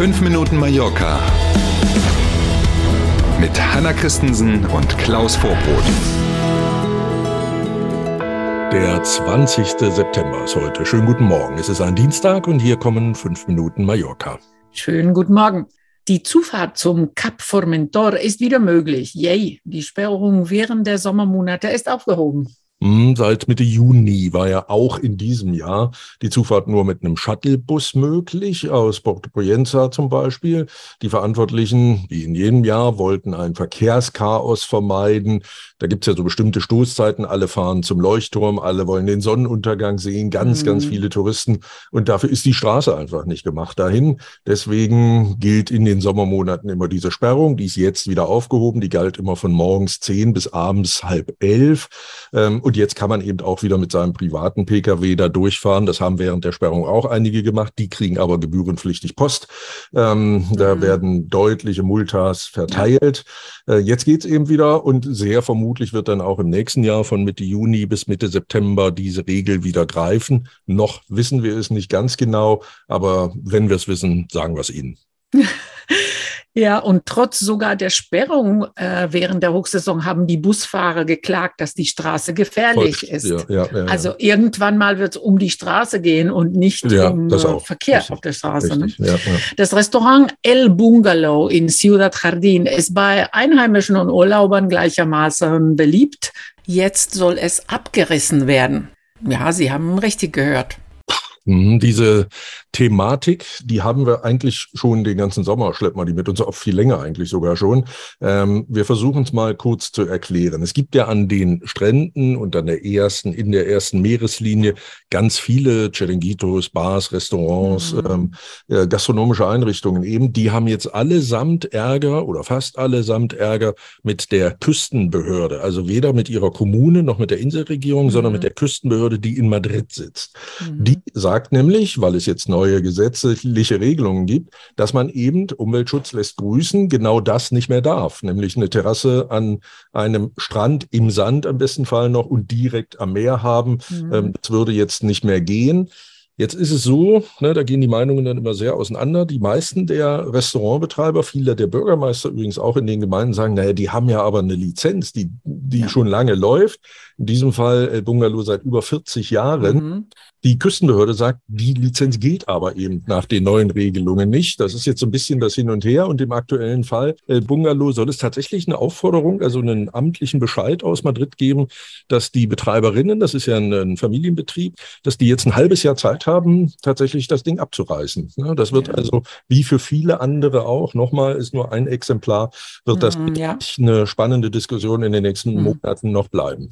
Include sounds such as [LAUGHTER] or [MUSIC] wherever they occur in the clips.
5 Minuten Mallorca mit Hanna Christensen und Klaus Vorbrot. Der 20. September ist heute. Schönen guten Morgen. Es ist ein Dienstag und hier kommen 5 Minuten Mallorca. Schönen guten Morgen. Die Zufahrt zum Cap Formentor ist wieder möglich. Yay, die Sperrung während der Sommermonate ist aufgehoben. Hm, seit Mitte Juni war ja auch in diesem Jahr die Zufahrt nur mit einem Shuttlebus möglich, aus Porto Poyenza zum Beispiel. Die Verantwortlichen, wie in jedem Jahr, wollten ein Verkehrschaos vermeiden. Da gibt's ja so bestimmte Stoßzeiten. Alle fahren zum Leuchtturm, alle wollen den Sonnenuntergang sehen, ganz, mhm. ganz viele Touristen. Und dafür ist die Straße einfach nicht gemacht dahin. Deswegen gilt in den Sommermonaten immer diese Sperrung. Die ist jetzt wieder aufgehoben. Die galt immer von morgens zehn bis abends halb elf. Ähm, und jetzt kann man eben auch wieder mit seinem privaten Pkw da durchfahren. Das haben während der Sperrung auch einige gemacht. Die kriegen aber gebührenpflichtig Post. Ähm, mhm. Da werden deutliche Multas verteilt. Äh, jetzt geht's eben wieder und sehr vermutlich wird dann auch im nächsten Jahr von Mitte Juni bis Mitte September diese Regel wieder greifen. Noch wissen wir es nicht ganz genau, aber wenn wir es wissen, sagen wir es Ihnen. [LAUGHS] Ja, und trotz sogar der Sperrung äh, während der Hochsaison haben die Busfahrer geklagt, dass die Straße gefährlich Voll, ist. Ja, ja, ja, also irgendwann mal wird es um die Straße gehen und nicht um äh, Verkehr Richtig. auf der Straße. Ne? Das Restaurant El Bungalow in Ciudad Jardín ist bei Einheimischen und Urlaubern gleichermaßen beliebt. Jetzt soll es abgerissen werden. Ja, Sie haben richtig gehört. Mhm, diese Thematik, die haben wir eigentlich schon den ganzen Sommer, schleppen wir die mit uns, auch viel länger eigentlich sogar schon. Ähm, wir versuchen es mal kurz zu erklären. Es gibt ja an den Stränden und an der ersten, in der ersten Meereslinie ganz viele Chiringuitos, Bars, Restaurants, mhm. ähm, äh, gastronomische Einrichtungen eben. Die haben jetzt allesamt Ärger oder fast allesamt Ärger mit der Küstenbehörde. Also weder mit ihrer Kommune noch mit der Inselregierung, mhm. sondern mit der Küstenbehörde, die in Madrid sitzt. Mhm. Die sagt nämlich, weil es jetzt neu neue gesetzliche Regelungen gibt, dass man eben Umweltschutz lässt grüßen, genau das nicht mehr darf, nämlich eine Terrasse an einem Strand im Sand am besten Fall noch und direkt am Meer haben. Mhm. Ähm, das würde jetzt nicht mehr gehen. Jetzt ist es so, ne, da gehen die Meinungen dann immer sehr auseinander. Die meisten der Restaurantbetreiber, viele der Bürgermeister übrigens auch in den Gemeinden sagen, naja, die haben ja aber eine Lizenz, die, die ja. schon lange läuft. In diesem Fall äh, Bungalow seit über 40 Jahren. Mhm. Die Küstenbehörde sagt, die Lizenz gilt aber eben nach den neuen Regelungen nicht. Das ist jetzt so ein bisschen das Hin und Her. Und im aktuellen Fall äh, Bungalow soll es tatsächlich eine Aufforderung, also einen amtlichen Bescheid aus Madrid geben, dass die Betreiberinnen, das ist ja ein, Familienbetrieb, dass die jetzt ein halbes Jahr Zeit haben, tatsächlich das Ding abzureißen. Das wird ja. also wie für viele andere auch, nochmal ist nur ein Exemplar, wird das mhm, ja. eine spannende Diskussion in den nächsten mhm. Monaten noch bleiben.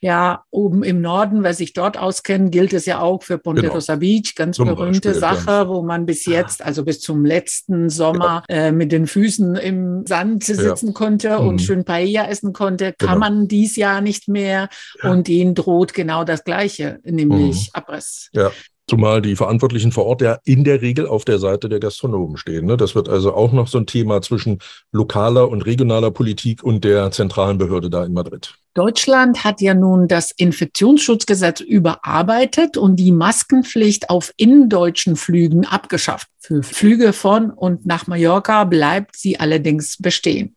Ja, oben im Norden, wer sich dort auskennt, gilt es ja auch für Ponderosa genau. Beach, ganz zum berühmte Beispiel, Sache, wo man bis jetzt, also bis zum letzten Sommer, ja. äh, mit den Füßen im Sand sitzen ja. konnte mhm. und schön Paella essen konnte, kann genau. man dies Jahr nicht mehr. Und ihnen droht genau das Gleiche, nämlich mhm. Abriss. Ja. Zumal die Verantwortlichen vor Ort ja in der Regel auf der Seite der Gastronomen stehen. Ne? Das wird also auch noch so ein Thema zwischen lokaler und regionaler Politik und der zentralen Behörde da in Madrid. Deutschland hat ja nun das Infektionsschutzgesetz überarbeitet und die Maskenpflicht auf indendeutschen Flügen abgeschafft. Für Flüge von und nach Mallorca bleibt sie allerdings bestehen.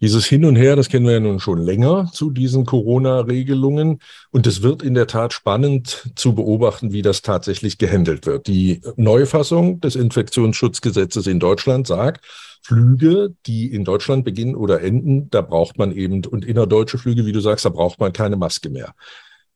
Dieses Hin und Her, das kennen wir ja nun schon länger zu diesen Corona-Regelungen. Und es wird in der Tat spannend zu beobachten, wie das tatsächlich gehandelt wird. Die Neufassung des Infektionsschutzgesetzes in Deutschland sagt, Flüge, die in Deutschland beginnen oder enden, da braucht man eben, und innerdeutsche Flüge, wie du sagst, da braucht man keine Maske mehr.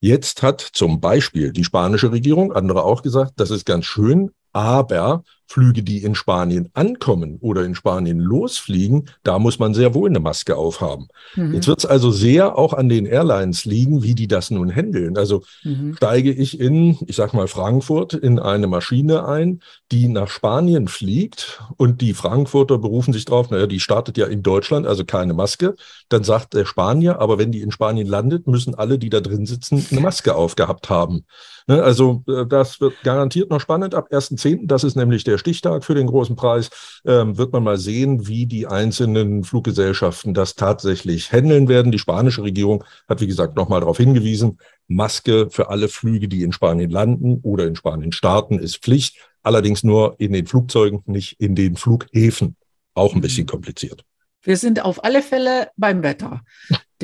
Jetzt hat zum Beispiel die spanische Regierung, andere auch gesagt, das ist ganz schön, aber Flüge, die in Spanien ankommen oder in Spanien losfliegen, da muss man sehr wohl eine Maske aufhaben. Mhm. Jetzt wird es also sehr auch an den Airlines liegen, wie die das nun handeln. Also mhm. steige ich in, ich sag mal Frankfurt, in eine Maschine ein, die nach Spanien fliegt und die Frankfurter berufen sich drauf, naja, die startet ja in Deutschland, also keine Maske. Dann sagt der Spanier, aber wenn die in Spanien landet, müssen alle, die da drin sitzen, eine Maske aufgehabt haben. Ne, also äh, das wird garantiert noch spannend ab 1.10. Das ist nämlich der Stichtag für den großen Preis. Ähm, wird man mal sehen, wie die einzelnen Fluggesellschaften das tatsächlich handeln werden. Die spanische Regierung hat, wie gesagt, nochmal darauf hingewiesen, Maske für alle Flüge, die in Spanien landen oder in Spanien starten, ist Pflicht. allerdings nur in den Flugzeugen, nicht in den Flughäfen. Auch ein bisschen kompliziert. Wir sind auf alle Fälle beim Wetter.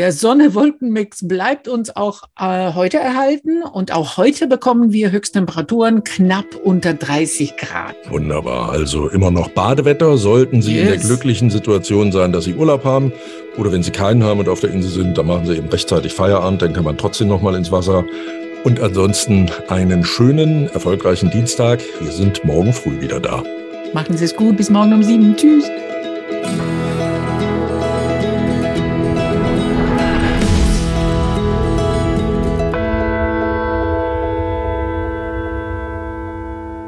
Der Sonne-Wolken-Mix bleibt uns auch äh, heute erhalten und auch heute bekommen wir Höchsttemperaturen knapp unter 30 Grad. Wunderbar. Also immer noch Badewetter. Sollten Sie yes. in der glücklichen Situation sein, dass Sie Urlaub haben oder wenn Sie keinen haben und auf der Insel sind, dann machen Sie eben rechtzeitig Feierabend, dann kann man trotzdem noch mal ins Wasser. Und ansonsten einen schönen, erfolgreichen Dienstag. Wir sind morgen früh wieder da. Machen Sie es gut. Bis morgen um sieben. Tschüss.